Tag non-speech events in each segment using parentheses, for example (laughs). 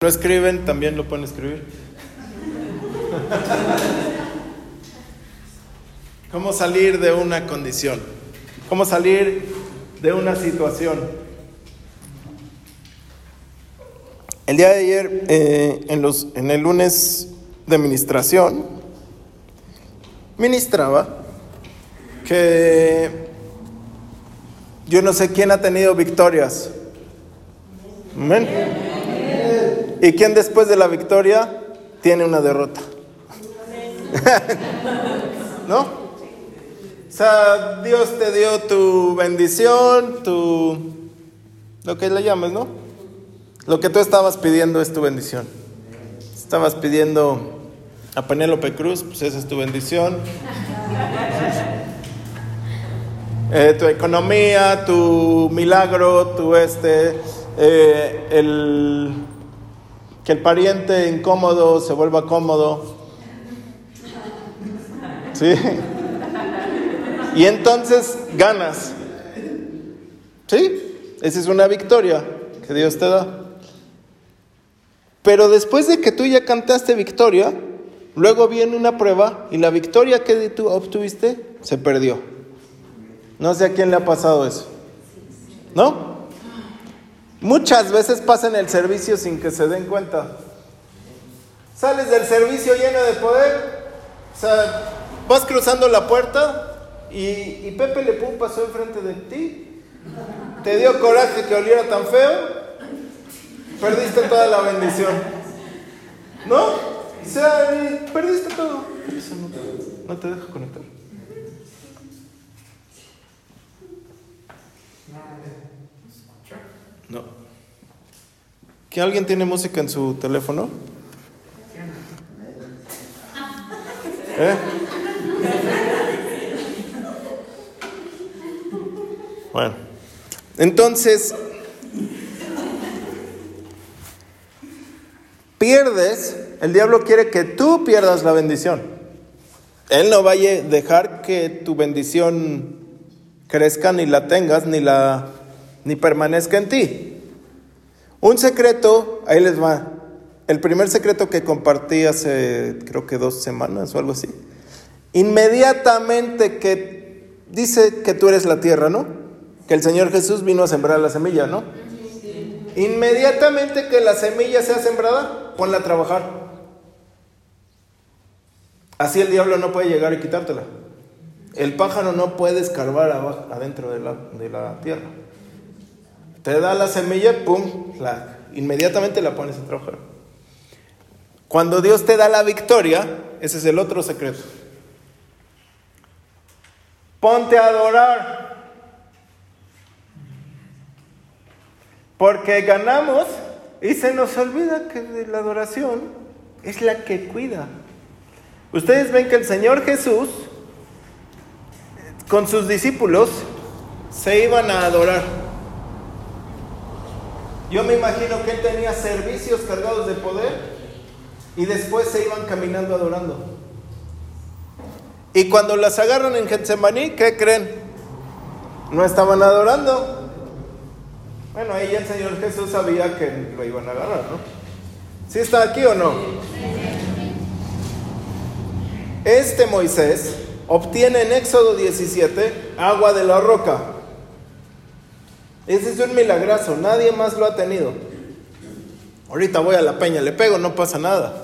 No escriben, también lo pueden escribir. ¿Cómo salir de una condición? ¿Cómo salir de una situación? El día de ayer, eh, en el lunes de administración, ministraba que yo no sé quién ha tenido victorias. Amén. ¿Y quién después de la victoria tiene una derrota? (laughs) ¿No? O sea, Dios te dio tu bendición, tu... lo que le llamas, ¿no? Lo que tú estabas pidiendo es tu bendición. Estabas pidiendo a Penélope Cruz, pues esa es tu bendición. Eh, tu economía, tu milagro, tu este, eh, el que el pariente incómodo se vuelva cómodo. ¿Sí? Y entonces ganas. ¿Sí? Esa es una victoria que Dios te da. Pero después de que tú ya cantaste victoria, luego viene una prueba y la victoria que tú obtuviste se perdió. No sé a quién le ha pasado eso. ¿No? Muchas veces pasan el servicio sin que se den cuenta. Sales del servicio lleno de poder, o sea, vas cruzando la puerta y, Pepe Le Pum pasó enfrente de ti. Te dio coraje que oliera tan feo, perdiste toda la bendición. ¿No? O sea, perdiste todo. no te, no te deja conectar. No. ¿Que alguien tiene música en su teléfono? (laughs) ¿Eh? Bueno, entonces, pierdes, el diablo quiere que tú pierdas la bendición. Él no vaya a dejar que tu bendición crezca, ni la tengas, ni la ni permanezca en ti. Un secreto, ahí les va. El primer secreto que compartí hace creo que dos semanas o algo así. Inmediatamente que dice que tú eres la tierra, ¿no? Que el Señor Jesús vino a sembrar la semilla, ¿no? Inmediatamente que la semilla sea sembrada, ponla a trabajar. Así el diablo no puede llegar y quitártela. El pájaro no puede escarbar adentro de la, de la tierra. Te da la semilla, pum, la, inmediatamente la pones a trabajar. Cuando Dios te da la victoria, ese es el otro secreto. Ponte a adorar. Porque ganamos y se nos olvida que la adoración es la que cuida. Ustedes ven que el Señor Jesús con sus discípulos se iban a adorar. Yo me imagino que él tenía servicios cargados de poder y después se iban caminando adorando. Y cuando las agarran en Getsemaní, ¿qué creen? No estaban adorando. Bueno, ahí el Señor Jesús sabía que lo iban a agarrar, ¿no? ¿Sí está aquí o no? Este Moisés obtiene en Éxodo 17 agua de la roca. Ese es un milagrazo, nadie más lo ha tenido. Ahorita voy a la peña, le pego, no pasa nada.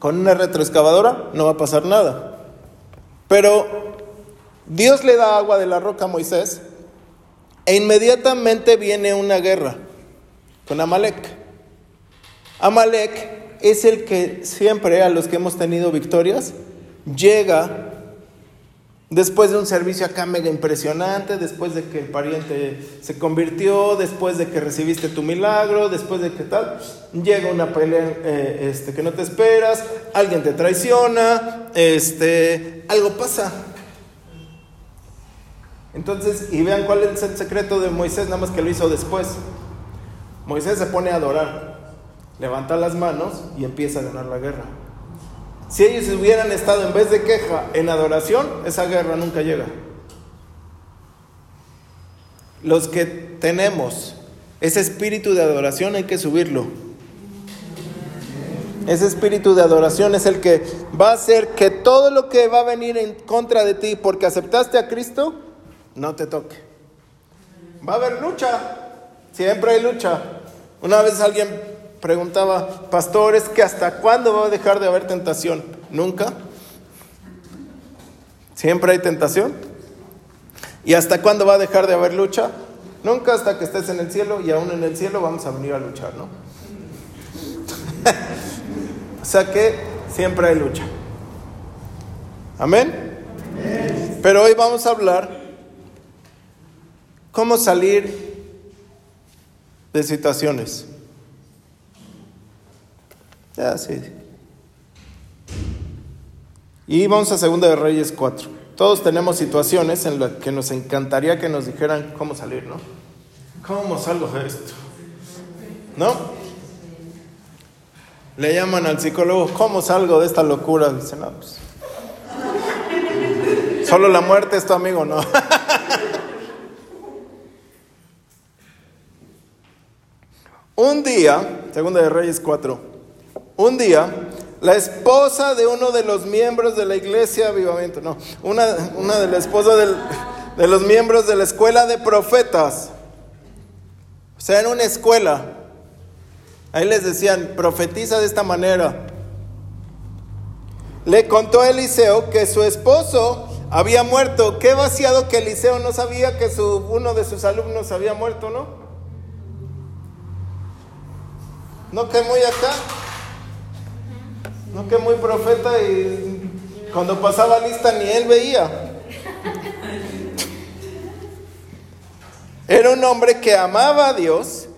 Con una retroexcavadora no va a pasar nada. Pero Dios le da agua de la roca a Moisés e inmediatamente viene una guerra con Amalek. Amalek es el que siempre a los que hemos tenido victorias llega Después de un servicio acá mega impresionante, después de que el pariente se convirtió, después de que recibiste tu milagro, después de que tal, llega una pelea eh, este, que no te esperas, alguien te traiciona, este, algo pasa. Entonces, y vean cuál es el secreto de Moisés, nada más que lo hizo después. Moisés se pone a adorar, levanta las manos y empieza a ganar la guerra. Si ellos hubieran estado en vez de queja en adoración, esa guerra nunca llega. Los que tenemos Ese espíritu de adoración hay que subirlo. Ese espíritu de adoración es el que va a hacer que todo lo que va a venir en contra de ti porque aceptaste a Cristo, no te toque. Va a haber lucha, siempre hay lucha. Una vez alguien preguntaba, pastor, ¿es que hasta cuándo va a dejar de haber tentación? Nunca. Siempre hay tentación. ¿Y hasta cuándo va a dejar de haber lucha? Nunca hasta que estés en el cielo y aún en el cielo vamos a venir a luchar, ¿no? (laughs) o sea que siempre hay lucha. Amén. Pero hoy vamos a hablar cómo salir de situaciones. Sí. Y vamos a Segunda de Reyes 4. Todos tenemos situaciones en las que nos encantaría que nos dijeran cómo salir, ¿no? ¿Cómo salgo de esto? ¿No? Le llaman al psicólogo, ¿cómo salgo de esta locura? Dice, no, pues, Solo la muerte es tu amigo, no. (laughs) Un día, Segunda de Reyes 4, un día la esposa de uno de los miembros de la iglesia Avivamiento, no, una, una de la esposa de los miembros de la escuela de profetas, o sea, en una escuela, ahí les decían, profetiza de esta manera. Le contó a Eliseo que su esposo había muerto. Qué vaciado que Eliseo no sabía que su, uno de sus alumnos había muerto, ¿no? No que muy acá. No que muy profeta y cuando pasaba lista ni él veía. Era un hombre que amaba a Dios,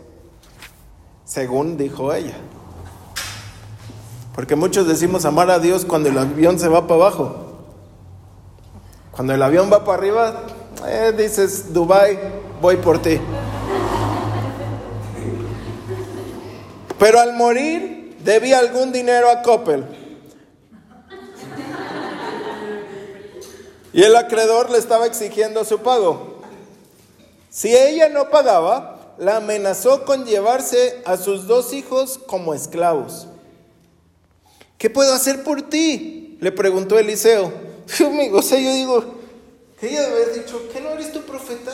según dijo ella. Porque muchos decimos amar a Dios cuando el avión se va para abajo. Cuando el avión va para arriba, eh, dices, Dubai, voy por ti. Pero al morir debía algún dinero a Coppel. Y el acreedor le estaba exigiendo su pago. Si ella no pagaba, la amenazó con llevarse a sus dos hijos como esclavos. ¿Qué puedo hacer por ti? Le preguntó Eliseo. O sea, yo digo, que ella debe haber dicho, ¿qué no eres tu profeta?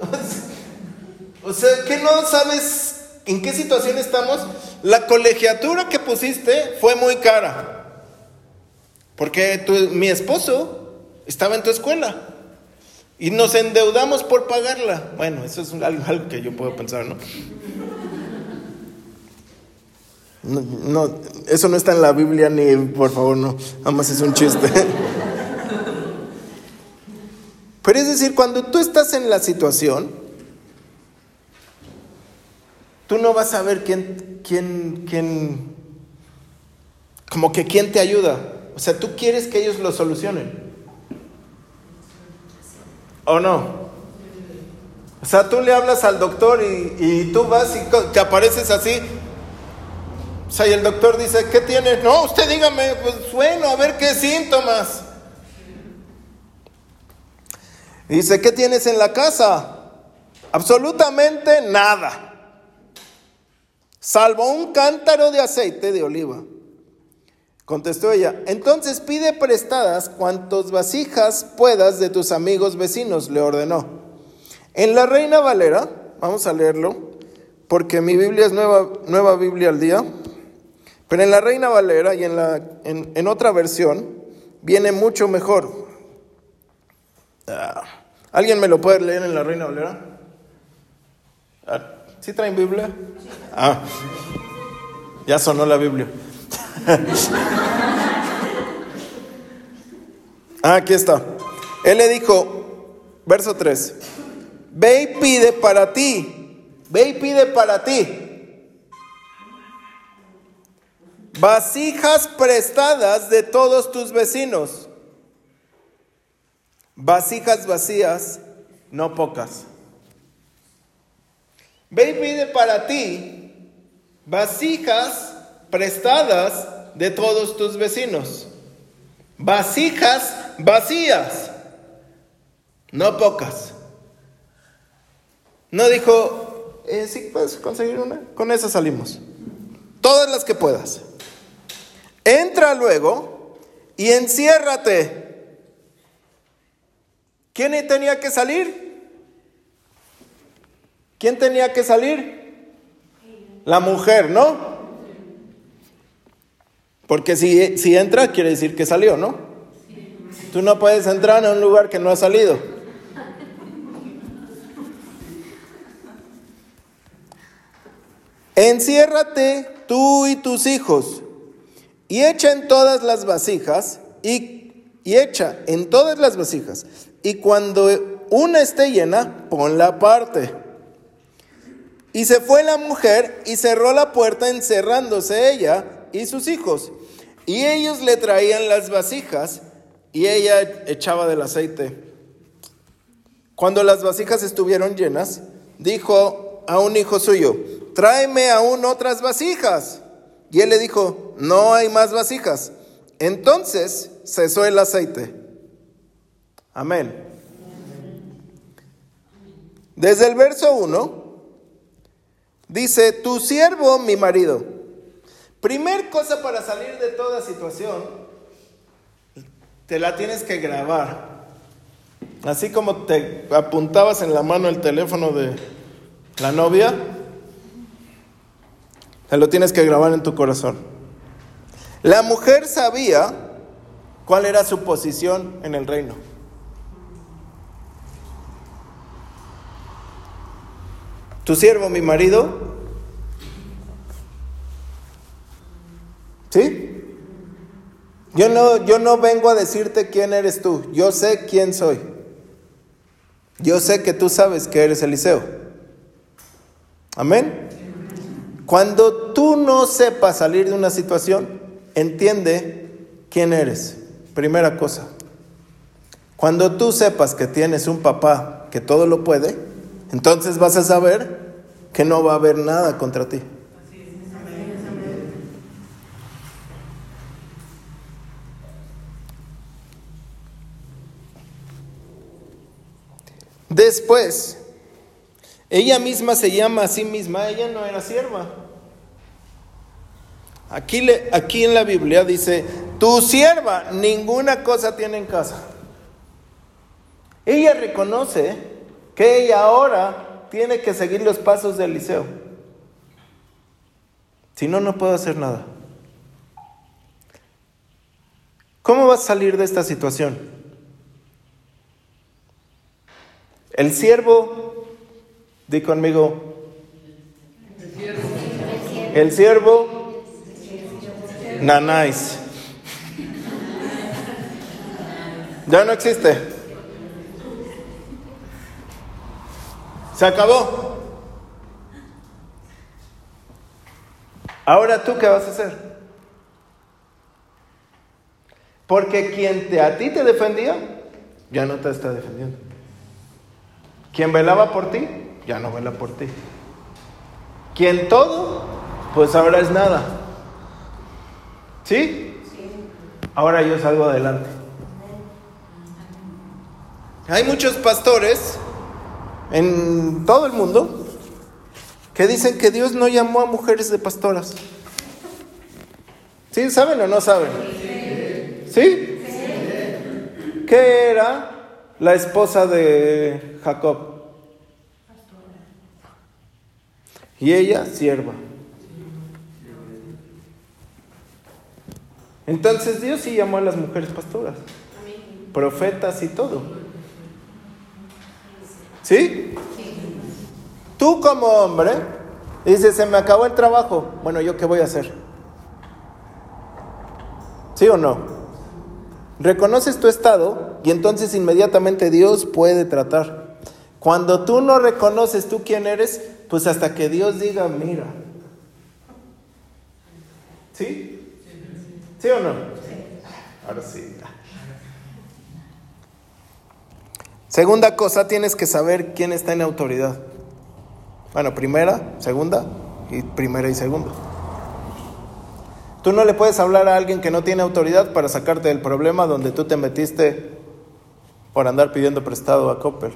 (laughs) o sea, ¿qué no sabes en qué situación estamos? La colegiatura que pusiste fue muy cara. Porque mi esposo estaba en tu escuela. Y nos endeudamos por pagarla. Bueno, eso es algo, que yo puedo pensar, ¿no? ¿no? eso no está en la Biblia ni, por favor, no. Además es un chiste. (laughs) Pero es decir, cuando tú estás en la situación, tú no vas a ver quién, quién, quién, como que quién te ayuda. O sea, tú quieres que ellos lo solucionen. ¿O no? O sea, tú le hablas al doctor y, tú vas y te apareces así. O sea, y el doctor dice, ¿qué tienes? No, usted dígame, pues bueno, a ver qué síntomas. dice, ¿qué tienes en la casa? Absolutamente nada. Salvo un cántaro de aceite de oliva. Contestó ella, entonces pide prestadas cuantos vasijas puedas de tus amigos vecinos, le ordenó. En la Reina Valera, vamos a leerlo, porque mi Biblia es nueva, nueva Biblia al día, pero en la Reina Valera y en, la, en, otra versión viene mucho mejor. Ah, ¿Alguien me lo puede leer en la Reina Valera? ¿Sí traen Biblia? Ah, ya sonó la Biblia. (laughs) Ah, aquí está. Él le dijo, verso 3, ve y pide para ti, ve y pide para ti. Vasijas prestadas de todos tus vecinos. Vasijas vacías, no pocas. Ve y pide para ti vasijas prestadas de todos tus vecinos. Vasijas vacías, no pocas. No dijo Eh, sí, puedes conseguir una. Con esa salimos. Todas las que puedas. Entra luego y enciérrate. ¿Quién tenía que salir? ¿Quién tenía que salir? La mujer, ¿no? Porque si, si entra, quiere decir que salió, ¿no? Tú no puedes entrar en un lugar que no ha salido. Enciérrate tú y tus hijos y echa en todas las vasijas y, y echa en todas las vasijas. Y cuando una esté llena, ponla aparte. Y se fue la mujer y cerró la puerta encerrándose ella y sus hijos. Y ellos le traían las vasijas y ella echaba del aceite. Cuando las vasijas estuvieron llenas, dijo a un hijo suyo, tráeme aún otras vasijas. Y él le dijo, no hay más vasijas. Entonces cesó el aceite. Amén. Desde el verso 1 dice, tu siervo, mi marido. Primer cosa para salir de toda situación, te la tienes que grabar. Así como te apuntabas en la mano el teléfono de la novia, te lo tienes que grabar en tu corazón. La mujer sabía cuál era su posición en el reino. Tu siervo, mi marido, ¿sí? Yo no, yo no vengo a decirte quién eres tú, yo sé quién soy. Yo sé que tú sabes que eres Eliseo. Amén. Cuando tú no sepas salir de una situación, entiende quién eres. Primera cosa. Cuando tú sepas que tienes un papá que todo lo puede, entonces vas a saber que no va a haber nada contra ti. Después, ella misma se llama a sí misma, ella no era sierva. Aquí, le, aquí en la Biblia dice, tu sierva ninguna cosa tiene en casa. Ella reconoce que ella ahora tiene que seguir los pasos de Eliseo. Si no, no puedo hacer nada. ¿Cómo vas a salir de esta situación? El siervo Di conmigo. El siervo. Nanáis. Ya no existe. Se acabó. Ahora tú qué vas a hacer? Porque quien te, a ti te defendía, ya no te está defendiendo. Quien velaba por ti, ya no vela por ti. Quien todo, pues ahora es nada. ¿Sí? Ahora yo salgo adelante. Hay muchos pastores en todo el mundo que dicen que Dios no llamó a mujeres de pastoras. ¿Sí? ¿Saben o no saben? ¿Sí? ¿Qué era la esposa de Jacob? Y ella, sierva. Entonces Dios sí llamó a las mujeres pastoras, profetas y todo. ¿Sí? Tú como hombre dices, se me acabó el trabajo. Bueno, ¿yo qué voy a hacer? ¿Sí o no? Reconoces tu estado y entonces inmediatamente Dios puede tratar. Cuando tú no reconoces tú quién eres, pues hasta que Dios diga, mira. ¿Sí? ¿Sí o no? Ahora sí. Segunda cosa, tienes que saber quién está en autoridad. Bueno, primera, segunda y primera y segunda. Tú no le puedes hablar a alguien que no tiene autoridad para sacarte del problema donde tú te metiste por andar pidiendo prestado a Copper.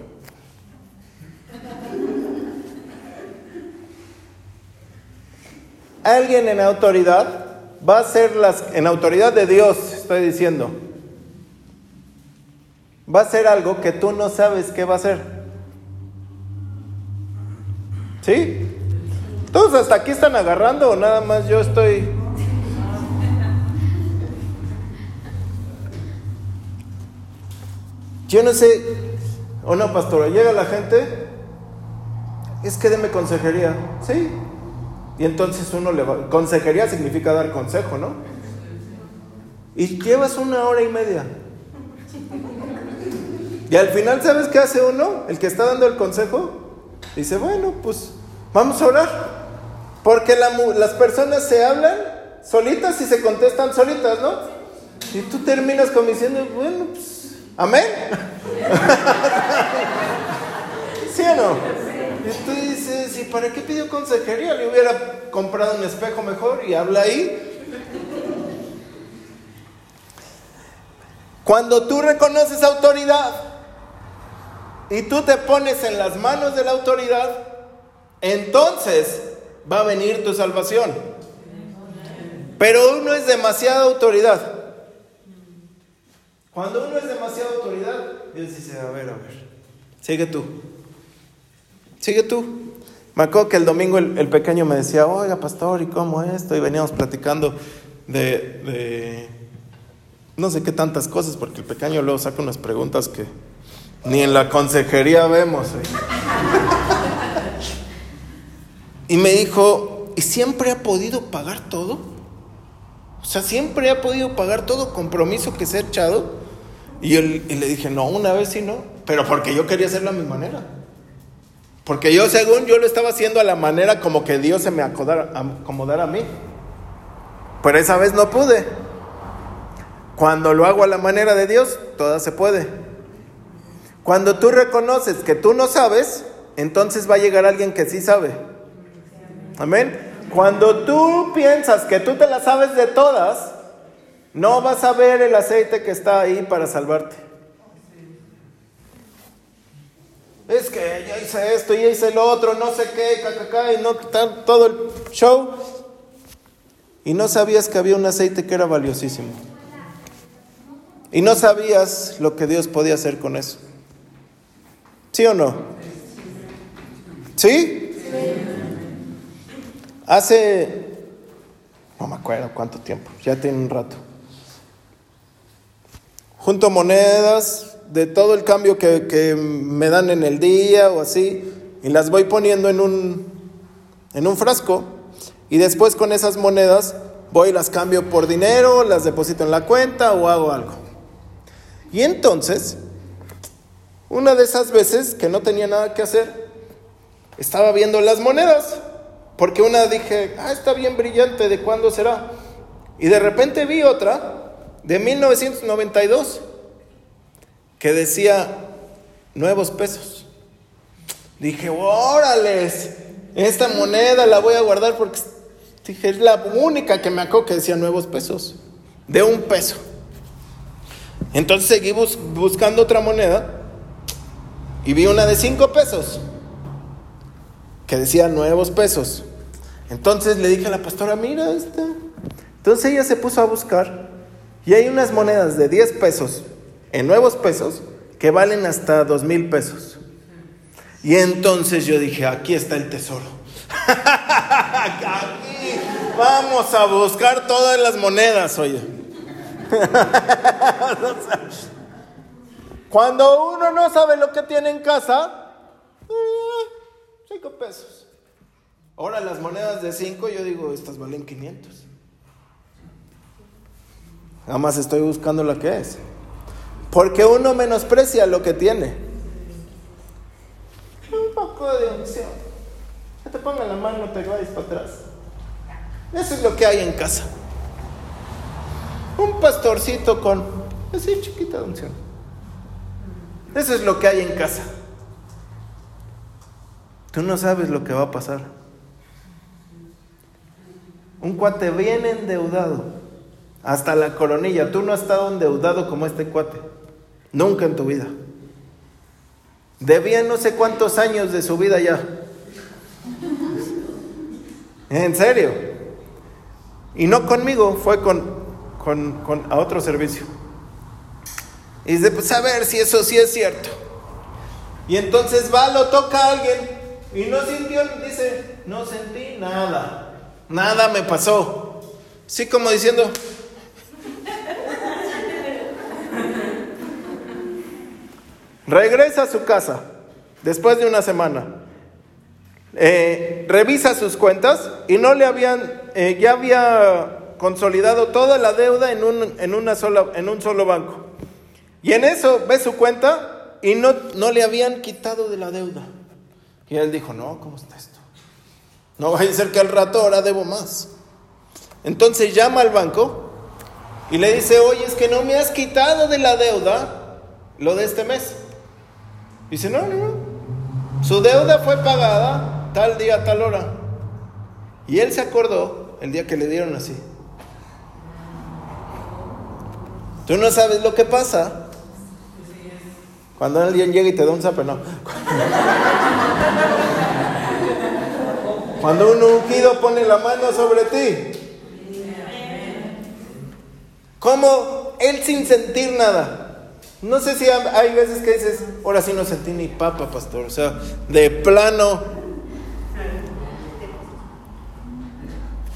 alguien en autoridad va a hacer las, en autoridad de Dios, estoy diciendo, va a hacer algo que tú no sabes qué va a hacer. ¿Sí? ¿Todos hasta aquí están agarrando o nada más yo estoy... Yo no sé, o no, pastora, llega la gente, es que deme consejería, ¿sí? Y entonces uno le va, consejería significa dar consejo, ¿no? Y llevas una hora y media. Y al final, ¿sabes qué hace uno? El que está dando el consejo, dice, bueno, pues vamos a orar. Porque las personas se hablan solitas y se contestan solitas, ¿no? Y tú terminas como diciendo, bueno, pues, amén. (laughs) ¿Sí o no? Y tú dices, ¿y para qué pidió consejería? Le hubiera comprado un espejo mejor y habla ahí. Cuando tú reconoces autoridad y tú te pones en las manos de la autoridad, entonces va a venir tu salvación. Pero uno es demasiada autoridad. Cuando uno es demasiada autoridad, Dios dice, a ver, a ver, sigue tú. Sigue tú. Me acuerdo que el domingo el, pequeño me decía, oiga, pastor, ¿y cómo es esto? Y veníamos platicando de, de, no sé qué tantas cosas, porque el pequeño luego saca unas preguntas que ni en la consejería vemos. Y me dijo, ¿y siempre ha podido pagar todo? O sea, siempre ha podido pagar todo compromiso que se ha echado. Y, yo, le dije, no, una vez sí no, pero porque yo quería hacerlo a mi manera. Porque yo, según yo lo estaba haciendo a la manera como que Dios se me acomodara, acomodara a mí. Pero esa vez no pude. Cuando lo hago a la manera de Dios, todo se puede. Cuando tú reconoces que tú no sabes, entonces va a llegar alguien que sí sabe. Amén. Cuando tú piensas que tú te la sabes de todas, no vas a ver el aceite que está ahí para salvarte. Es que ya hice esto, ya hice lo otro, no sé qué, cacaca, y no todo el show. Y no sabías que había un aceite que era valiosísimo. Y no sabías lo que Dios podía hacer con eso. ¿Sí o no? ¿Sí? Hace, no me acuerdo cuánto tiempo, ya tiene un rato. Junto monedas de todo el cambio que, que, me dan en el día o así, y las voy poniendo en un, en un frasco, y después con esas monedas voy y las cambio por dinero, las deposito en la cuenta o hago algo. Y entonces, una de esas veces que no tenía nada que hacer, estaba viendo las monedas porque una dije, ah, está bien brillante, ¿de cuándo será? Y de repente vi otra de 1992 que decía nuevos pesos. Dije, órales, esta moneda la voy a guardar porque dije, es la única que me acuerdo que decía nuevos pesos, de un peso. Entonces seguí buscando otra moneda y vi una de cinco pesos que decía nuevos pesos. Entonces le dije a la pastora, mira esta. Entonces ella se puso a buscar y hay unas monedas de 10 pesos en nuevos pesos que valen hasta 2 mil pesos. Y entonces yo dije, aquí está el tesoro. (laughs) aquí vamos a buscar todas las monedas, oye. (laughs) Cuando uno no sabe lo que tiene en casa, eh, Cinco pesos. Ahora las monedas de cinco, yo digo, estas valen 500. Nada más estoy buscando lo que es. Porque uno menosprecia lo que tiene. Un poco de unción. Que te ponga la mano, te vayas para atrás. Eso es lo que hay en casa. Un pastorcito con así chiquita de unción. Eso es lo que hay en casa. Tú no sabes lo que va a pasar. Un cuate bien endeudado, hasta la coronilla. Tú no has estado endeudado como este cuate. Nunca en tu vida. Debía no sé cuántos años de su vida ya. En serio. Y no conmigo, fue con, con, a otro servicio. Y dice, pues a ver si eso sí es cierto. Y entonces va, lo toca a alguien y no sintió, dice, no sentí nada, nada me pasó. Sí, como diciendo, regresa a su casa después de una semana. Eh, revisa sus cuentas y no le habían, eh, ya había consolidado toda la deuda en un, en, una sola, en un solo banco. Y en eso ve su cuenta y no, no le habían quitado de la deuda. Y él dijo, no, ¿cómo está esto? No vaya a ser que al rato ahora debo más. Entonces llama al banco y le dice, oye, es que no me has quitado de la deuda lo de este mes. Dice, no, no, no. Su deuda fue pagada tal día, tal hora. Y él se acordó el día que le dieron así. Tú no sabes lo que pasa cuando alguien llega y te da un zape, no. Cuando un ungido pone la mano sobre ti. Como él sin sentir nada. No sé si hay veces que dices, ahora sí no sentí ni papa, pastor. O sea, de plano.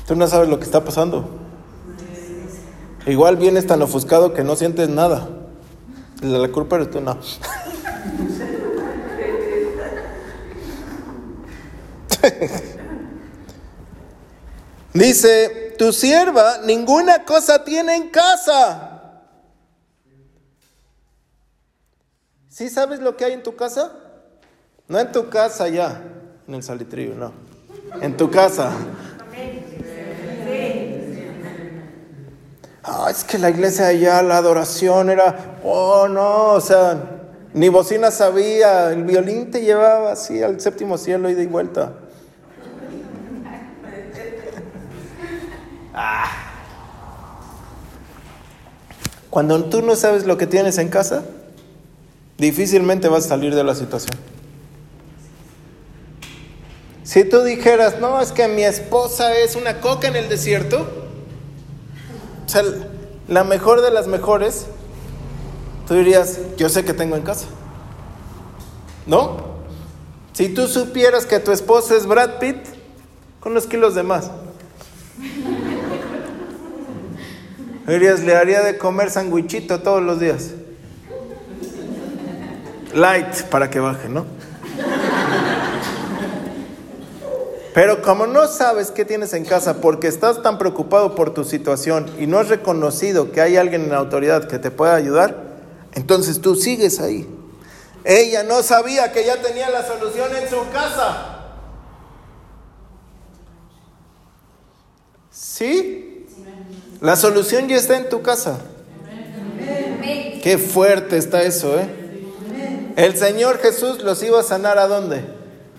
Tú no sabes lo que está pasando. Igual vienes tan ofuscado que no sientes nada. La culpa eres tú, no. (laughs) Dice, tu sierva ninguna cosa tiene en casa ¿Sí sabes lo que hay en tu casa? No en tu casa ya, en el salitrillo, no. En tu casa. Es que la iglesia allá, la adoración era, oh no, o sea, ni bocina sabía, el violín te llevaba así al séptimo cielo y de vuelta. (laughs) Ah. Cuando tú no sabes lo que tienes en casa, difícilmente vas a salir de la situación. Si tú dijeras, no, es que mi esposa es una coca en el desierto, o sea, la mejor de las mejores, tú dirías, yo sé que tengo en casa. ¿No? Si tú supieras que tu esposa es Brad Pitt, con los kilos de más. (laughs) Dirías, le haría de comer sandwichito todos los días light para que baje, ¿no? Pero como no sabes qué tienes en casa porque estás tan preocupado por tu situación y no has reconocido que hay alguien en la autoridad que te pueda ayudar, entonces tú sigues ahí. Ella no sabía que ya tenía la solución en su casa. ¿Sí? La solución ya está en tu casa. Qué fuerte está eso, ¿eh? El Señor Jesús los iba a sanar a dónde?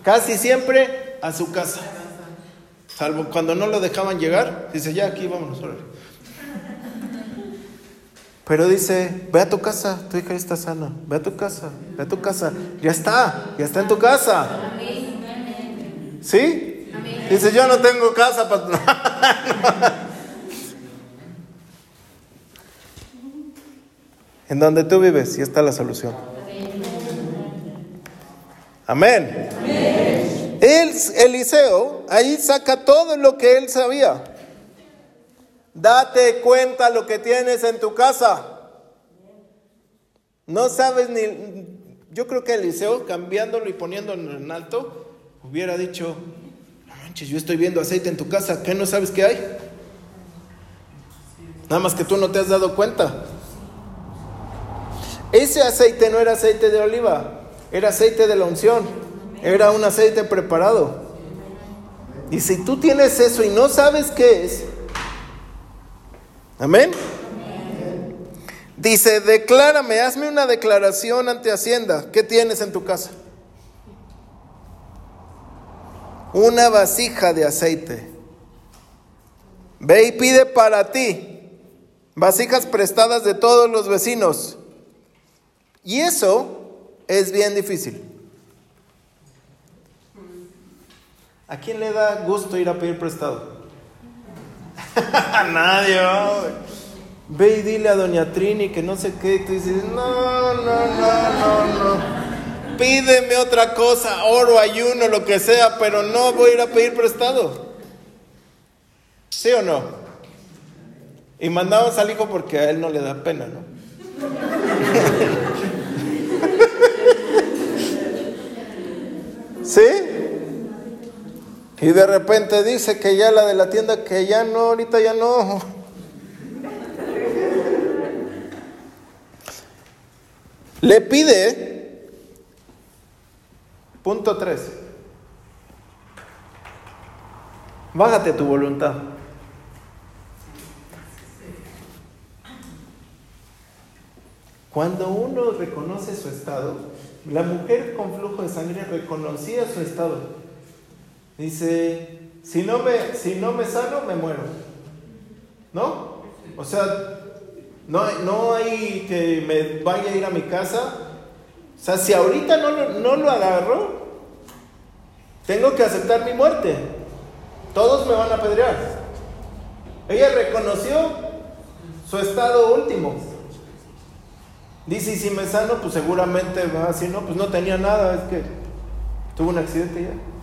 Casi siempre a su casa. Salvo cuando no lo dejaban llegar, dice, ya aquí vámonos. Pero dice, ve a tu casa, tu hija está sana, ve a tu casa, ve a tu casa. Ya está, ya está en tu casa. ¿Sí? Dice, yo no tengo casa. (laughs) en donde tú vives, y está la solución. Amén. Eliseo, ahí saca todo lo que él sabía. Date cuenta lo que tienes en tu casa. No sabes ni... Yo creo que Eliseo, cambiándolo y poniéndolo en alto, hubiera dicho, no manches, yo estoy viendo aceite en tu casa, ¿qué no sabes qué hay? Nada más que tú no te has dado cuenta. Ese aceite no era aceite de oliva, era aceite de la unción, era un aceite preparado. Y si tú tienes eso y no sabes qué es, amén. Dice, declárame, hazme una declaración ante Hacienda. ¿Qué tienes en tu casa? Una vasija de aceite. Ve y pide para ti vasijas prestadas de todos los vecinos. Y eso es bien difícil. ¿A quién le da gusto ir a pedir prestado? (laughs) Nadie Ve y dile a doña Trini que no sé qué. Y tú dices, no, no, no, no, no. Pídeme otra cosa, oro, ayuno, lo que sea, pero no voy a ir a pedir prestado. ¿Sí o no? Y mandamos al hijo porque a él no le da pena, ¿no? (laughs) ¿Sí? Y de repente dice que ya la de la tienda, que ya no, ahorita ya no. Le pide, punto 3, bájate tu voluntad. Cuando uno reconoce su estado, la mujer con flujo de sangre reconocía su estado. Dice, si no me, si no me sano, me muero. ¿No? O sea, no no hay que me vaya a ir a mi casa. O sea, si ahorita no no lo agarro, tengo que aceptar mi muerte. Todos me van a apedrear. Ella reconoció su estado último. Dice, y si me sano, pues seguramente va así, no, pues no tenía nada, es que tuvo un accidente ya.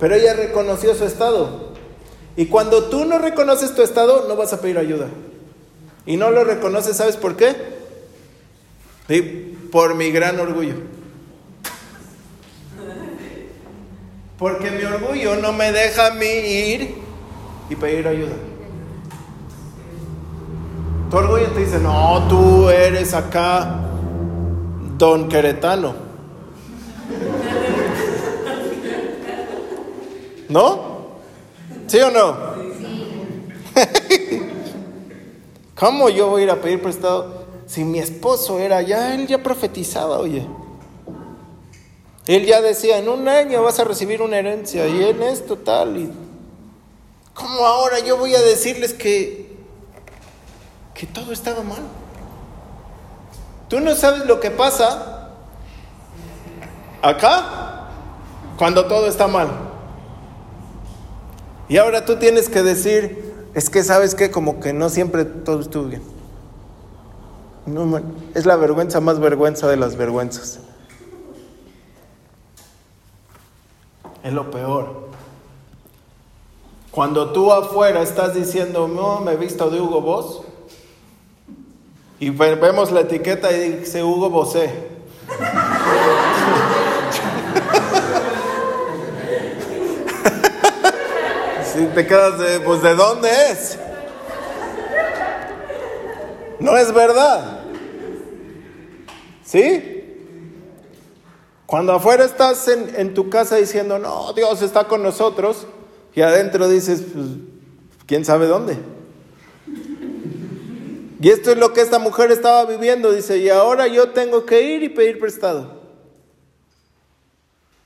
Pero ella reconoció su estado. Y cuando tú no reconoces tu estado, no vas a pedir ayuda. Y no lo reconoces, ¿sabes por qué? por mi gran orgullo. Porque mi orgullo no me deja a mí ir y pedir ayuda. Tu orgullo te dice, no, tú eres acá don queretano. ¿No? ¿Sí o no? (laughs) ¿Cómo yo voy a ir a pedir prestado? Si mi esposo era ya, él ya profetizaba, oye. Él ya decía, en un año vas a recibir una herencia y en esto tal. Y... ¿Cómo ahora yo voy a decirles que, que todo estaba mal? Tú no sabes lo que pasa acá cuando todo está mal. Y ahora tú tienes que decir, es que sabes que como que no siempre todo estuvo bien. es la vergüenza más vergüenza de las vergüenzas. Es lo peor. Cuando tú afuera estás diciendo, no, me he visto de Hugo Boss, y vemos la etiqueta y dice Hugo Bosé. (laughs) Si te quedas de, pues ¿de dónde es? No es verdad. ¿Sí? Cuando afuera estás en, tu casa diciendo, no, Dios está con nosotros, y adentro dices, pues, ¿quién sabe dónde? Y esto es lo que esta mujer estaba viviendo, dice, y ahora yo tengo que ir y pedir prestado.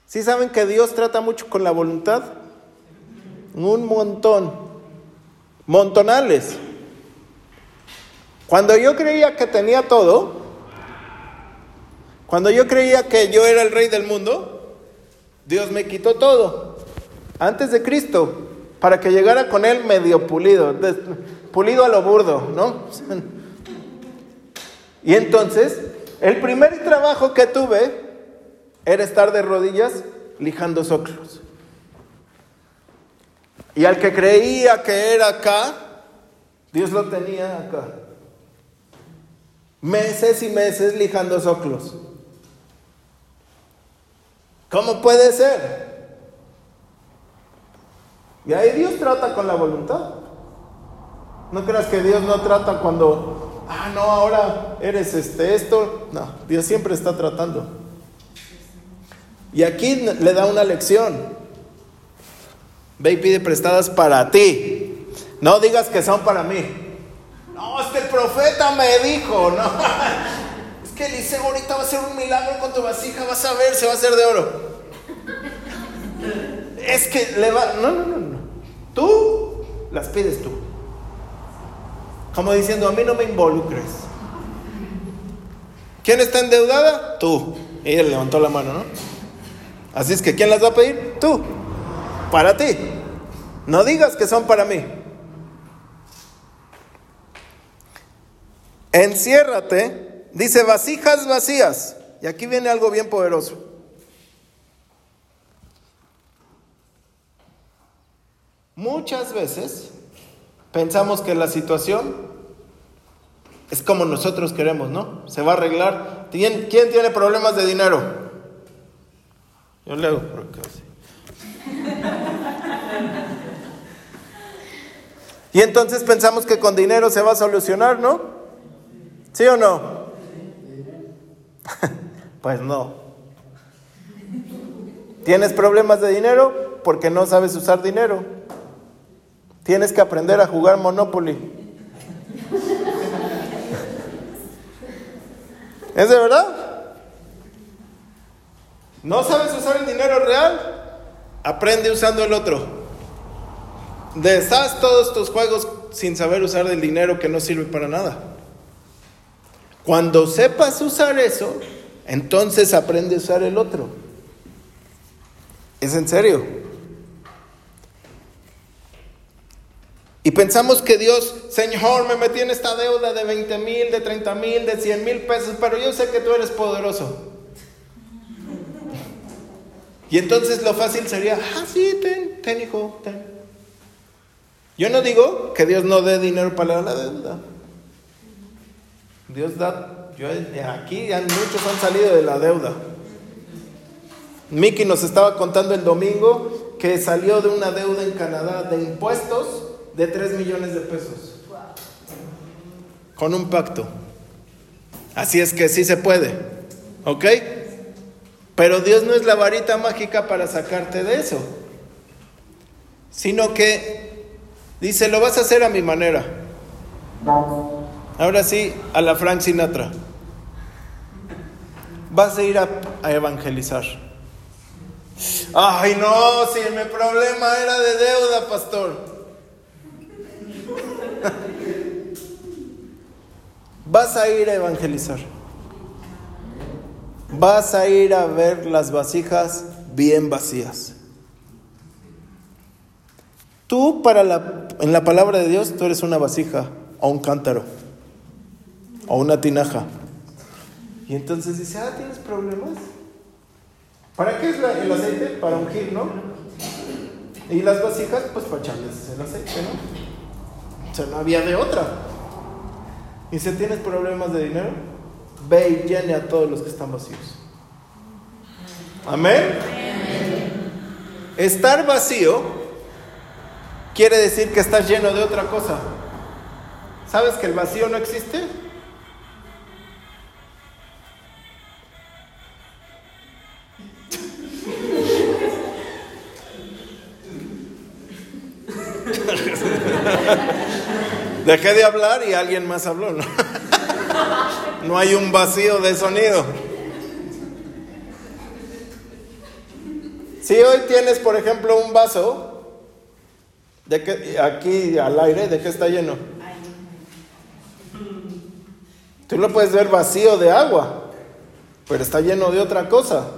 ¿Sí saben que Dios trata mucho con la voluntad? Un montón, montonales. Cuando yo creía que tenía todo, cuando yo creía que yo era el rey del mundo, Dios me quitó todo, antes de Cristo, para que llegara con él medio pulido, pulido a lo burdo, ¿no? (laughs) Y entonces, el primer trabajo que tuve era estar de rodillas lijando soclos. Y al que creía que era acá, Dios lo tenía acá. Meses y meses lijando soclos. ¿Cómo puede ser? Y ahí Dios trata con la voluntad. No creas que Dios no trata cuando, ah, no, ahora eres este, esto. No, Dios siempre está tratando. Y aquí le da una lección. Ve y pide prestadas para ti. No digas que son para mí. No, es que el profeta me dijo, no. Es que Eliseo ahorita va a hacer un milagro con tu vasija, vas a ver, se va a hacer de oro. Es que le va. No, no, no, no. Tú las pides tú. Como diciendo, a mí no me involucres. ¿Quién está endeudada? Tú. Ella levantó la mano, ¿no? Así es que, ¿quién las va a pedir? Tú para ti. No digas que son para mí. Enciérrate, dice vasijas vacías. Y aquí viene algo bien poderoso. Muchas veces pensamos que la situación es como nosotros queremos, ¿no? Se va a arreglar. ¿Quién, tiene problemas de dinero? Yo leo por acá. Y entonces pensamos que con dinero se va a solucionar, ¿no? ¿Sí o no? (laughs) pues no. ¿Tienes problemas de dinero? Porque no sabes usar dinero. Tienes que aprender a jugar Monopoly. (laughs) ¿Es de verdad? ¿No sabes usar el dinero real? Aprende usando el otro. Deshaz todos tus juegos sin saber usar el dinero que no sirve para nada. Cuando sepas usar eso, entonces aprende a usar el otro. Es en serio. Y pensamos que Dios, Señor, me metí en esta deuda de 20 mil, de 30 mil, de 100 mil pesos, pero yo sé que tú eres poderoso. Y entonces lo fácil sería, ah, sí, ten, ten hijo, ten. Yo no digo que Dios no dé dinero para la deuda. Dios da, yo, aquí ya muchos han salido de la deuda. Miki nos estaba contando el domingo que salió de una deuda en Canadá de impuestos de 3 millones de pesos. Con un pacto. Así es que sí se puede. ¿Ok? Pero Dios no es la varita mágica para sacarte de eso. Sino que Dice, lo vas a hacer a mi manera. Ahora sí, a la Frank Sinatra. Vas a ir a, evangelizar. Ay, no, si mi problema era de deuda, pastor. (laughs) Vas a ir a evangelizar. Vas a ir a ver las vasijas bien vacías. Tú para la, en la palabra de Dios, tú eres una vasija o un cántaro o una tinaja. Y entonces dice, ah, ¿tienes problemas? ¿Para qué es el aceite? Para ungir, ¿no? Y las vasijas, pues para echarles el aceite, ¿no? O sea, no había de otra. Y si tienes problemas de dinero, ve y llene a todos los que están vacíos. Amén. Estar vacío quiere decir que estás lleno de otra cosa. ¿Sabes que el vacío no existe? Dejé de hablar y alguien más habló, ¿no? no hay un vacío de sonido. Si hoy tienes, por ejemplo, un vaso ¿De qué, aquí al aire, ¿de qué está lleno? Tú lo puedes ver vacío de agua, pero está lleno de otra cosa.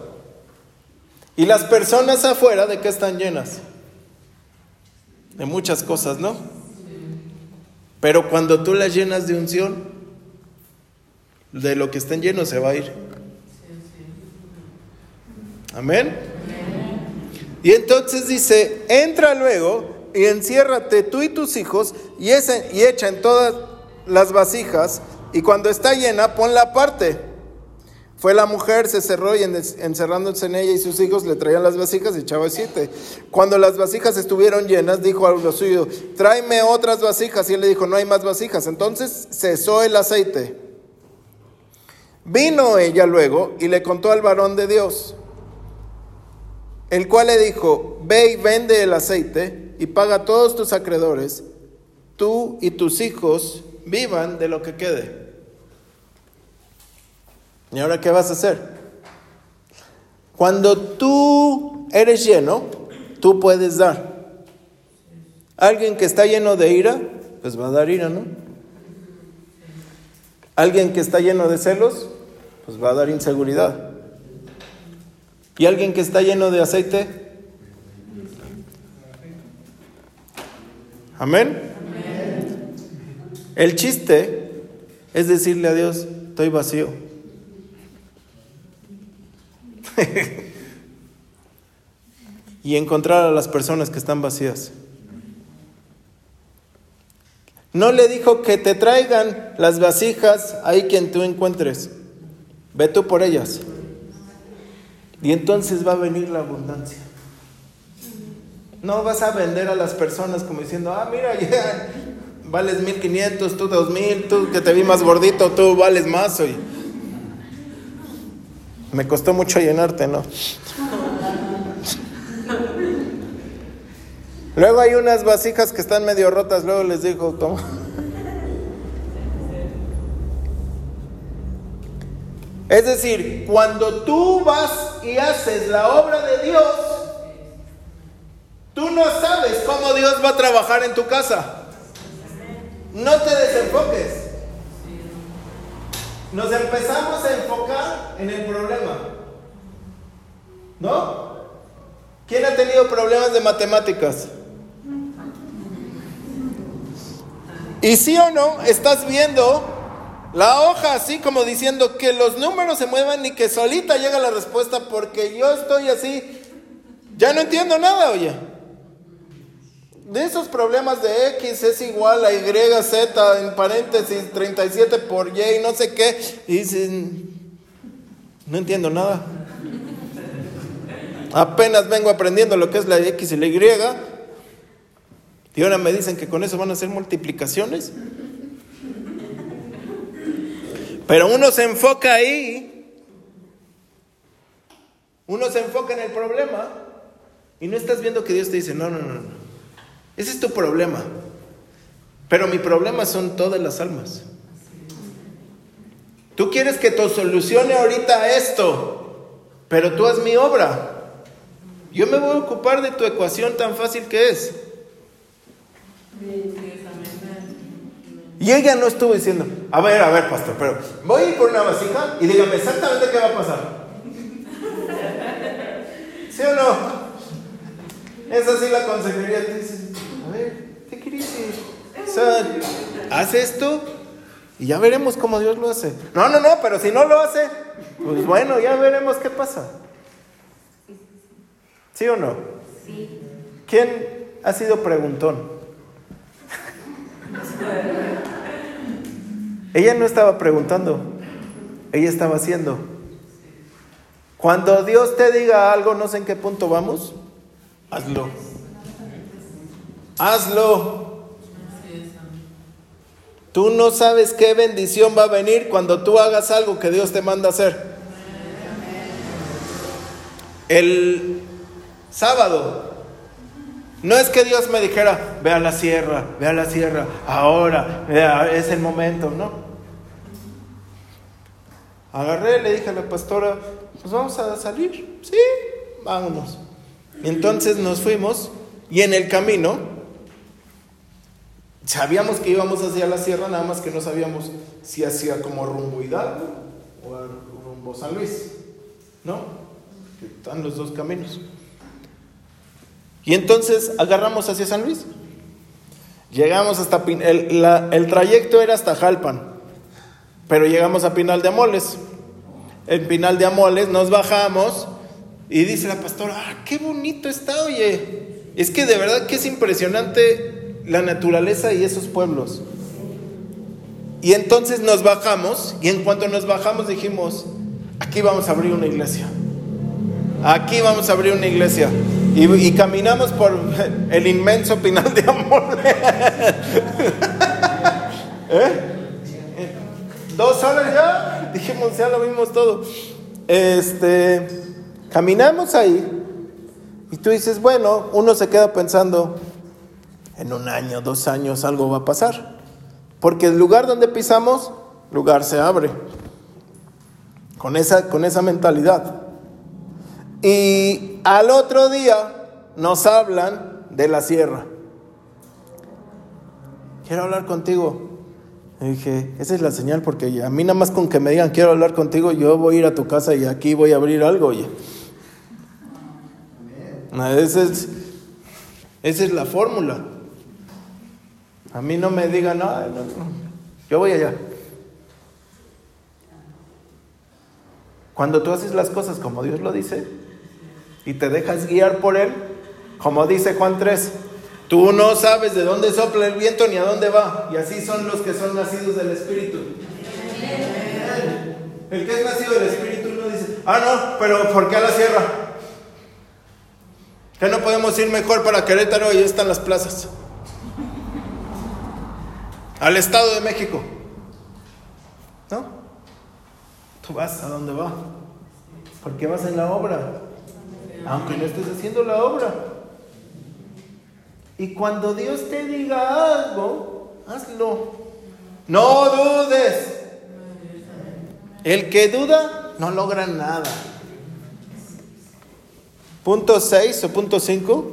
Y las personas afuera, ¿de qué están llenas? De muchas cosas, ¿no? Pero cuando tú las llenas de unción, de lo que estén llenos se va a ir. Amén. Y entonces dice, entra luego y enciérrate tú y tus hijos y, echa en todas las vasijas y cuando está llena ponla aparte. Fue la mujer, se cerró y encerrándose en ella y sus hijos le traían las vasijas y echaba siete. Cuando las vasijas estuvieron llenas, dijo a los suyos, tráeme otras vasijas. Y él le dijo, no hay más vasijas. Entonces cesó el aceite. Vino ella luego y le contó al varón de Dios, el cual le dijo, ve y vende el aceite y paga a todos tus acreedores, tú y tus hijos vivan de lo que quede. ¿Y ahora qué vas a hacer? Cuando tú eres lleno, tú puedes dar. Alguien que está lleno de ira, pues va a dar ira, ¿no? Alguien que está lleno de celos, pues va a dar inseguridad. Y alguien que está lleno de aceite, Amén. El chiste es decirle a Dios, estoy vacío. (laughs) y encontrar a las personas que están vacías. No le dijo que te traigan las vasijas ahí quien tú encuentres. Ve tú por ellas. Y entonces va a venir la abundancia. No vas a vender a las personas como diciendo, ah, mira, ya (laughs) vales 1500, tú 2000, tú que te vi más gordito, tú vales más hoy. Me costó mucho llenarte, ¿no? Luego hay unas vasijas que están medio rotas, luego les digo, toma. Es decir, cuando tú vas y haces la obra de Dios, tú no sabes cómo Dios va a trabajar en tu casa. No te desenfoques. Nos empezamos a enfocar en el problema. ¿No? ¿Quién ha tenido problemas de matemáticas? Y sí o no, estás viendo la hoja así como diciendo que los números se muevan y que solita llega la respuesta porque yo estoy así. Ya no entiendo nada, oye. De esos problemas de X es igual a Y, Z en paréntesis 37 por Y, no sé qué. Y dicen, no entiendo nada. Apenas vengo aprendiendo lo que es la X y la Y. Y ahora me dicen que con eso van a hacer multiplicaciones. Pero uno se enfoca ahí, uno se enfoca en el problema y no estás viendo que Dios te dice, no, no, no, no. Ese es tu problema. Pero mi problema son todas las almas. Tú quieres que te solucione ahorita esto, pero tú haz mi obra. Yo me voy a ocupar de tu ecuación tan fácil que es. Y ella no estuvo diciendo, a ver, a ver, pastor, pero voy a ir por una vasija y dígame exactamente qué va a pasar. ¿Sí o no? Es así la consejería. Te ver, ¿qué quieres? O sea, haz esto y ya veremos cómo Dios lo hace. No, no, no, pero si no lo hace, pues bueno, ya veremos qué pasa. ¿Sí o no? Sí. ¿Quién ha sido preguntón? Ella no estaba preguntando, ella estaba haciendo. Cuando Dios te diga algo, no sé en qué punto vamos, hazlo. Hazlo. Tú no sabes qué bendición va a venir cuando tú hagas algo que Dios te manda hacer. El sábado no es que Dios me dijera, ve a la sierra, ve a la sierra, ahora, es el momento, no. Agarré, le dije a la pastora, pues vamos a salir, sí, vámonos. Entonces nos fuimos y en el camino sabíamos que íbamos hacia la sierra, nada más que no sabíamos si hacía como rumbo Hidalgo o rumbo San Luis, ¿no? Están los dos caminos. Y entonces agarramos hacia San Luis. Llegamos hasta el, el trayecto era hasta Jalpan, pero llegamos a Pinal de Amoles. En Pinal de Amoles nos bajamos y dice la pastora, ah, qué bonito está, oye. Es que de verdad que es impresionante la naturaleza y esos pueblos. Y entonces nos bajamos y en cuanto nos bajamos dijimos, aquí vamos a abrir una iglesia. Aquí vamos a abrir una iglesia. Y, caminamos por (laughs) el inmenso Pinal de Amor. (laughs) ¿Eh? Dos horas ya, dijimos, ya lo vimos todo. Este, caminamos ahí y tú dices, bueno, uno se queda pensando, en un año, dos años algo va a pasar. Porque el lugar donde pisamos, lugar se abre. Con esa, con esa mentalidad. Y al otro día nos hablan de la sierra. Quiero hablar contigo. Y dije, esa es la señal porque a mí nada más con que me digan quiero hablar contigo, yo voy a ir a tu casa y aquí voy a abrir algo, oye. Esa es, esa es la fórmula. A mí no me digan, no, yo voy allá. Cuando tú haces las cosas como Dios lo dice y te dejas guiar por Él, como dice Juan 3, tú no sabes de dónde sopla el viento ni a dónde va. Y así son los que son nacidos del Espíritu. El que es nacido del Espíritu no dice, ah, no, pero ¿por qué a la sierra? Que no podemos ir mejor para Querétaro y están las plazas. Al Estado de México. ¿No? Tú vas a dónde va. Porque vas en la obra. Aunque no estés haciendo la obra. Y cuando Dios te diga algo, hazlo. No dudes. El que duda no logra nada. Punto 6 o punto 5.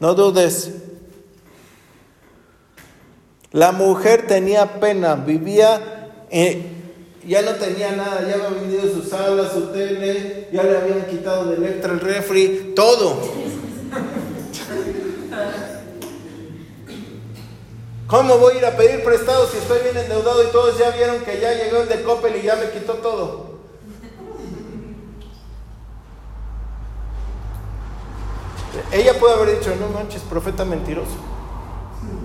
No dudes. La mujer tenía pena, vivía, eh, ya no tenía nada, ya había vendido su sala, su tele, ya le habían quitado de Electra el refri, todo. ¿Cómo voy a ir a pedir prestado si estoy bien endeudado y todos ya vieron que ya llegó el de Coppel y ya me quitó todo? Ella puede haber dicho, no manches, profeta mentiroso.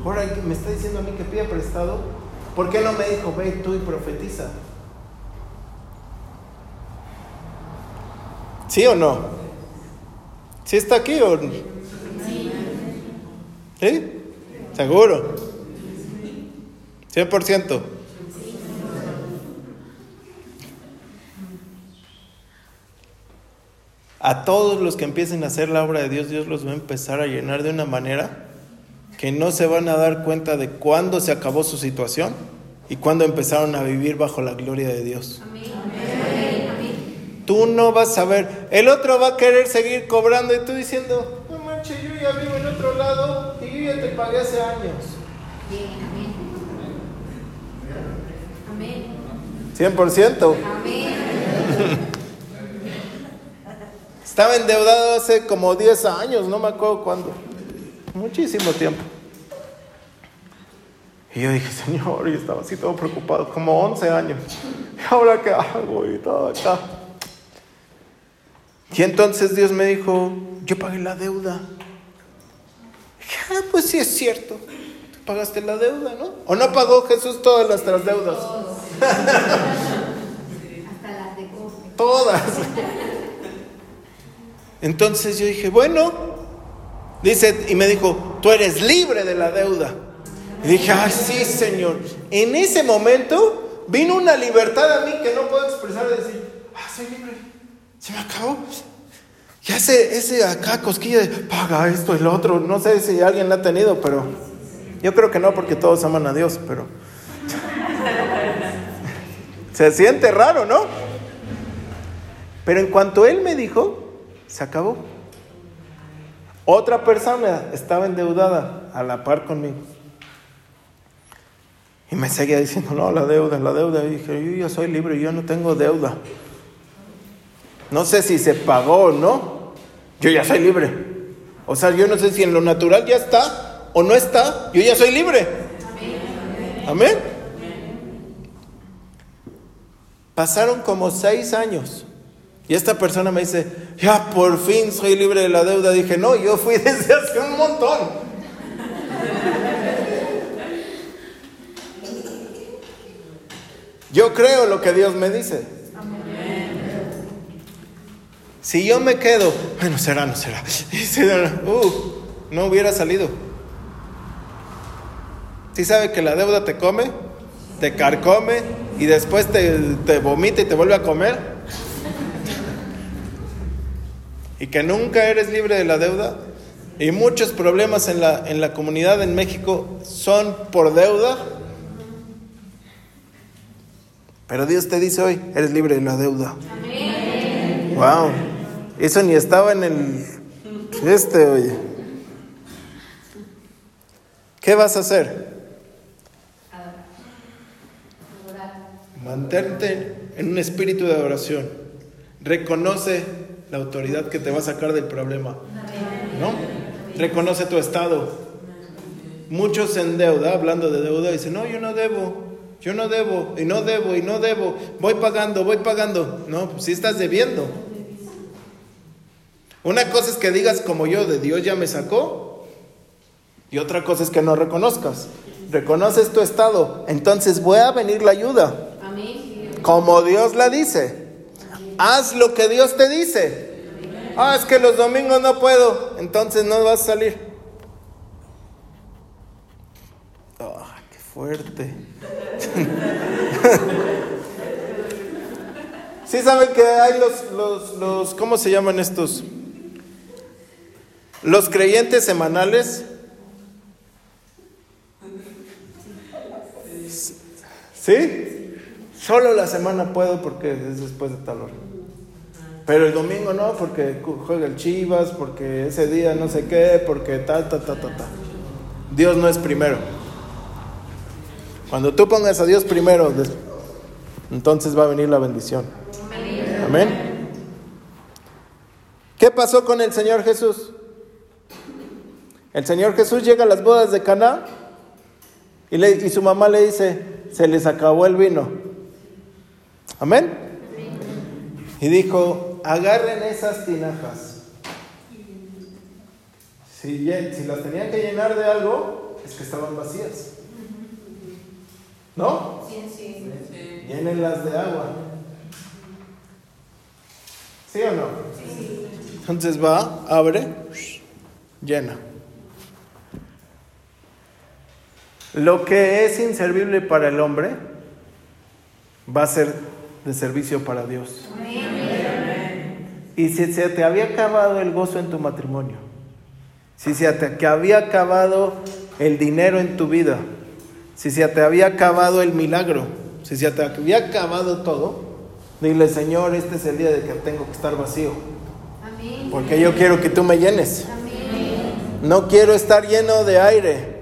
Ahora me está diciendo a mí que pida prestado. ¿Por qué no me dijo, ve tú y profetiza? ¿Sí o no? ¿Sí está aquí o no? ¿Sí? ¿Seguro? 100%. A todos los que empiecen a hacer la obra de Dios, Dios los va a empezar a llenar de una manera que no se van a dar cuenta de cuándo se acabó su situación y cuándo empezaron a vivir bajo la gloria de Dios. Tú no vas a ver, el otro va a querer seguir cobrando y tú diciendo, no manches, yo ya vivo en otro lado y yo ya te pagué hace años. Amén. 100%. Estaba endeudado hace como 10 años, no me acuerdo cuándo. Muchísimo tiempo. Y yo dije, Señor, y estaba así todo preocupado, como 11 años. ¿Y ahora qué hago? Y todo acá. Y entonces Dios me dijo, yo pagué la deuda. dije, ah, pues sí es cierto. Tú pagaste la deuda, ¿no? ¿O no pagó Jesús todas nuestras deudas? Hasta las de Todas. Entonces yo dije, bueno, dice, y me dijo, tú eres libre de la deuda. Y dije, ay, sí, Señor. En ese momento vino una libertad a mí que no puedo expresar de decir, ah, soy libre. Se me acabó. Y ese, ese acá cosquilla de paga esto lo otro. No sé si alguien la ha tenido, pero yo creo que no, porque todos aman a Dios, pero. (laughs) Se siente raro, ¿no? Pero en cuanto él me dijo, se acabó. Otra persona estaba endeudada a la par conmigo. Y me seguía diciendo, no, la deuda, la deuda. Y dije, yo ya soy libre, yo no tengo deuda. No sé si se pagó o no. Yo ya soy libre. O sea, yo no sé si en lo natural ya está o no está. Yo ya soy libre. Amén. Pasaron como seis años. Y esta persona me dice, ya por fin soy libre de la deuda. Dije, no, yo fui (laughs) desde hace un montón. Yo creo lo que Dios me dice. Si yo me quedo, bueno, será, no será. (laughs) Uh, no hubiera salido. Si sabe que la deuda te come, te carcome y después te, te vomita y te vuelve a comer. Y que nunca eres libre de la deuda. Y muchos problemas en la, en la comunidad en México son por deuda. Pero Dios te dice hoy, eres libre de la deuda. Wow. Eso ni estaba en el este, oye. ¿Qué vas a hacer? Mantente en un espíritu de adoración. Reconoce la autoridad que te va a sacar del problema. ¿No? Reconoce tu estado. muchos en deuda, hablando de deuda, dicen, no, yo no debo, yo no debo, y no debo, y no debo, voy pagando, voy pagando. No, pues sí estás debiendo. Una cosa es que digas como yo, de Dios ya me sacó, y otra cosa es que no reconozcas. Reconoces tu estado, entonces voy a venir la ayuda. Como Dios la dice. Haz lo que Dios te dice. Ah, es que los domingos no puedo, entonces no vas a salir. Ah, qué fuerte. (laughs) sí saben que hay los, los, los, ¿cómo se llaman estos? Los creyentes semanales. ¿Sí? Solo la semana puedo porque es después de tal hora. Pero el domingo no, porque juega el Chivas, porque ese día no sé qué, porque ta, ta, ta, ta. Dios no es primero. Cuando tú pongas a Dios primero, entonces va a venir la bendición. Amén. ¿Qué pasó con el Señor Jesús? El Señor Jesús llega a las bodas de Caná y su mamá le dice, se les acabó el vino. Amén. Y dijo, agarren esas tinajas. Si, si las tenían que llenar de algo, es que estaban vacías. ¿No? Sí, sí. Llénenlas de agua. ¿Sí o no? Sí. Entonces va, abre, llena. Lo que es inservible para el hombre va a ser de servicio para Dios. Y si se te había acabado el gozo en tu matrimonio, si se te había acabado el dinero en tu vida, si se te había acabado el milagro, si se te había acabado todo, dile, Señor, este es el día de que tengo que estar vacío. Porque yo quiero que tú me llenes. No quiero estar lleno de aire.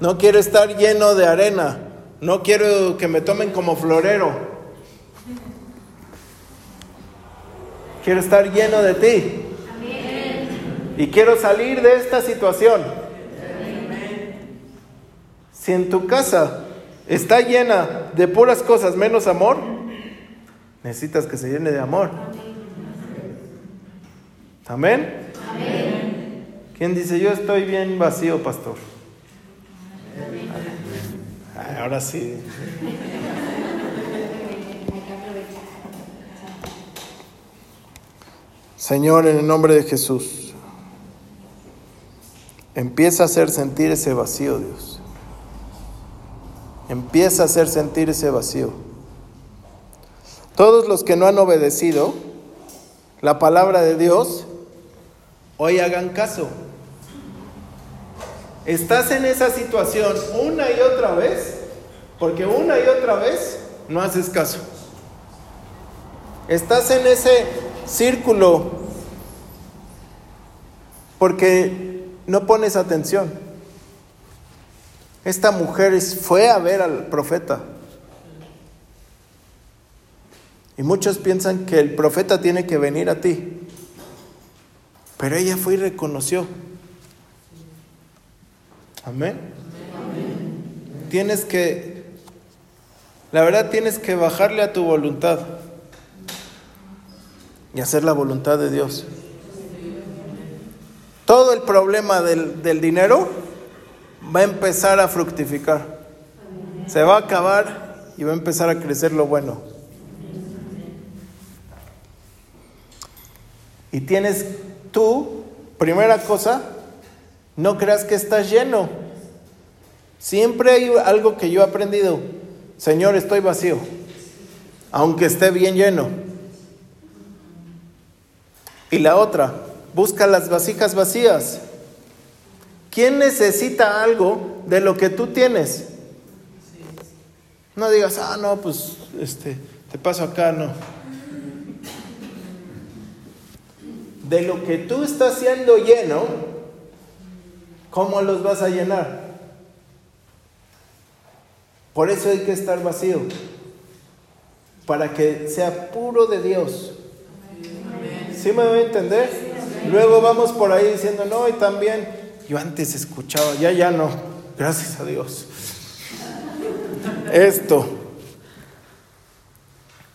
No quiero estar lleno de arena. No quiero que me tomen como florero. Quiero estar lleno de ti. Y quiero salir de esta situación. Si en tu casa está llena de puras cosas menos amor, necesitas que se llene de amor. Amén. ¿Quién dice yo estoy bien vacío, pastor? ahora sí. Señor, en el nombre de Jesús, empieza a hacer sentir ese vacío, Dios. Empieza a hacer sentir ese vacío. Todos los que no han obedecido la palabra de Dios, hoy hagan caso. Estás en esa situación una y otra vez porque una y otra vez no haces caso. Estás en ese círculo porque no pones atención. Esta mujer fue a ver al profeta. Y muchos piensan que el profeta tiene que venir a ti. Pero ella fue y reconoció. Amén. Tienes que la verdad tienes que bajarle a tu voluntad y hacer la voluntad de Dios. Todo el problema del, dinero va a empezar a fructificar. Se va a acabar y va a empezar a crecer lo bueno. Y tienes tú, primera cosa, no creas que estás lleno. Siempre hay algo que yo he aprendido. Señor, estoy vacío, aunque esté bien lleno. Y la otra, busca las vasijas vacías. ¿Quién necesita algo de lo que tú tienes? No digas, ah, no, pues, este, te paso acá, no. De lo que tú estás siendo lleno, ¿cómo los vas a llenar? Por eso hay que estar vacío, para que sea puro de Dios. ¿Sí me voy a entender? Luego vamos por ahí diciendo, no, y también, yo antes escuchaba, ya, ya no. gracias a Dios. Esto.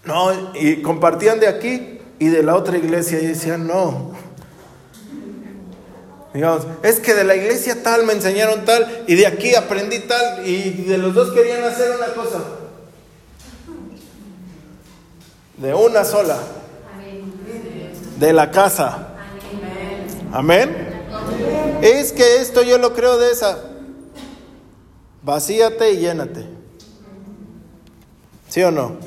No, y compartían de aquí y de la otra iglesia y decían, no. Digamos, es que de la iglesia tal me enseñaron tal y de aquí aprendí tal y de los dos querían hacer una cosa. De una sola. De la casa. Amén. Es que esto yo lo creo de esa. Vacíate y llénate. ¿Sí o no?